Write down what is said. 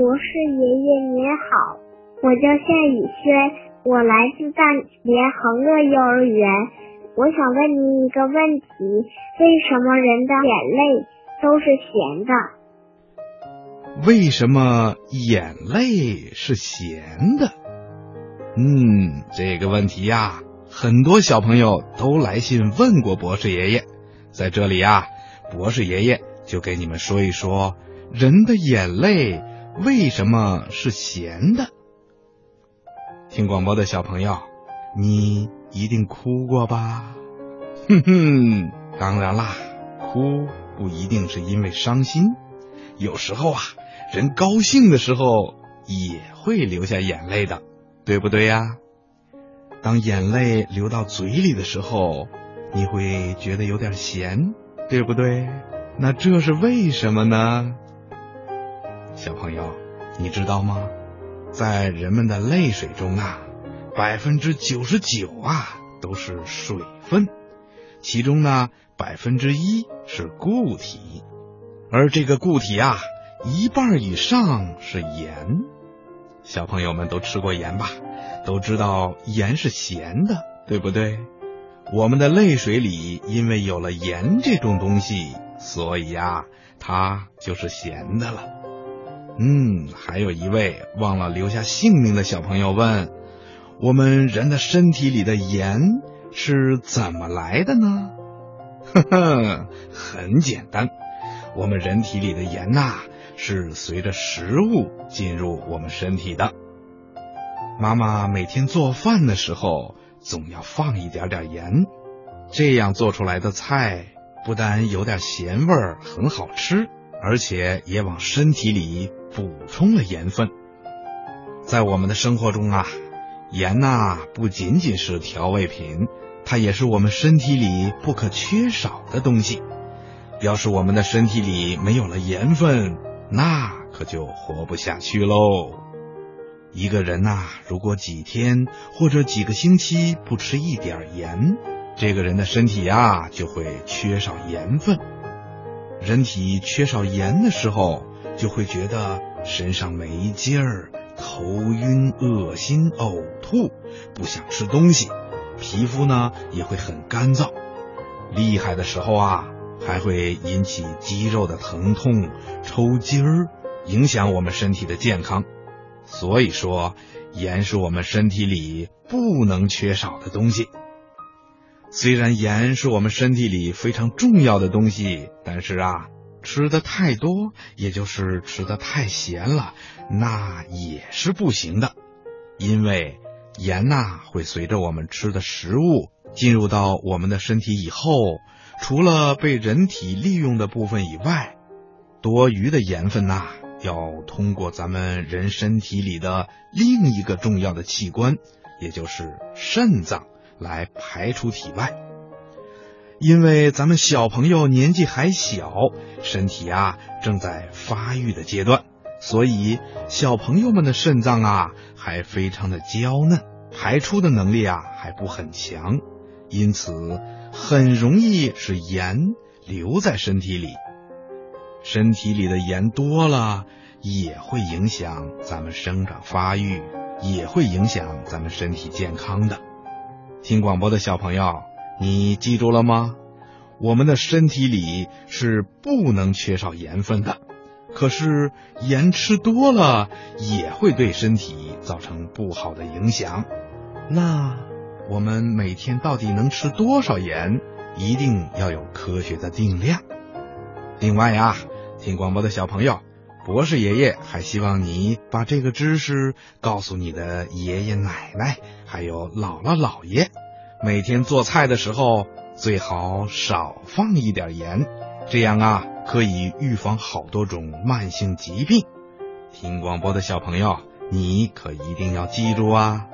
博士爷爷您好，我叫夏雨轩，我来自大连恒乐幼儿园。我想问您一个问题：为什么人的眼泪都是咸的？为什么眼泪是咸的？嗯，这个问题呀，很多小朋友都来信问过博士爷爷。在这里啊，博士爷爷就给你们说一说，人的眼泪为什么是咸的。听广播的小朋友，你一定哭过吧？哼哼，当然啦，哭不一定是因为伤心，有时候啊，人高兴的时候也会流下眼泪的，对不对呀？当眼泪流到嘴里的时候，你会觉得有点咸，对不对？那这是为什么呢？小朋友，你知道吗？在人们的泪水中啊，百分之九十九啊都是水分，其中呢百分之一是固体，而这个固体啊一半以上是盐。小朋友们都吃过盐吧？都知道盐是咸的，对不对？我们的泪水里因为有了盐这种东西，所以呀，它就是咸的了。嗯，还有一位忘了留下姓名的小朋友问：我们人的身体里的盐是怎么来的呢？呵呵，很简单，我们人体里的盐呐，是随着食物进入我们身体的。妈妈每天做饭的时候，总要放一点点盐，这样做出来的菜不但有点咸味儿，很好吃，而且也往身体里。补充了盐分，在我们的生活中啊，盐呐不仅仅是调味品，它也是我们身体里不可缺少的东西。要是我们的身体里没有了盐分，那可就活不下去喽。一个人呐，如果几天或者几个星期不吃一点盐，这个人的身体呀就会缺少盐分。人体缺少盐的时候。就会觉得身上没劲儿、头晕、恶心、呕吐，不想吃东西，皮肤呢也会很干燥，厉害的时候啊还会引起肌肉的疼痛、抽筋儿，影响我们身体的健康。所以说，盐是我们身体里不能缺少的东西。虽然盐是我们身体里非常重要的东西，但是啊。吃的太多，也就是吃的太咸了，那也是不行的。因为盐呐会随着我们吃的食物进入到我们的身体以后，除了被人体利用的部分以外，多余的盐分呐要通过咱们人身体里的另一个重要的器官，也就是肾脏来排出体外。因为咱们小朋友年纪还小，身体啊正在发育的阶段，所以小朋友们的肾脏啊还非常的娇嫩，排出的能力啊还不很强，因此很容易使盐留在身体里。身体里的盐多了，也会影响咱们生长发育，也会影响咱们身体健康的。听广播的小朋友。你记住了吗？我们的身体里是不能缺少盐分的，可是盐吃多了也会对身体造成不好的影响。那我们每天到底能吃多少盐？一定要有科学的定量。另外呀，听广播的小朋友，博士爷爷还希望你把这个知识告诉你的爷爷奶奶，还有姥姥姥爷。每天做菜的时候最好少放一点盐，这样啊可以预防好多种慢性疾病。听广播的小朋友，你可一定要记住啊！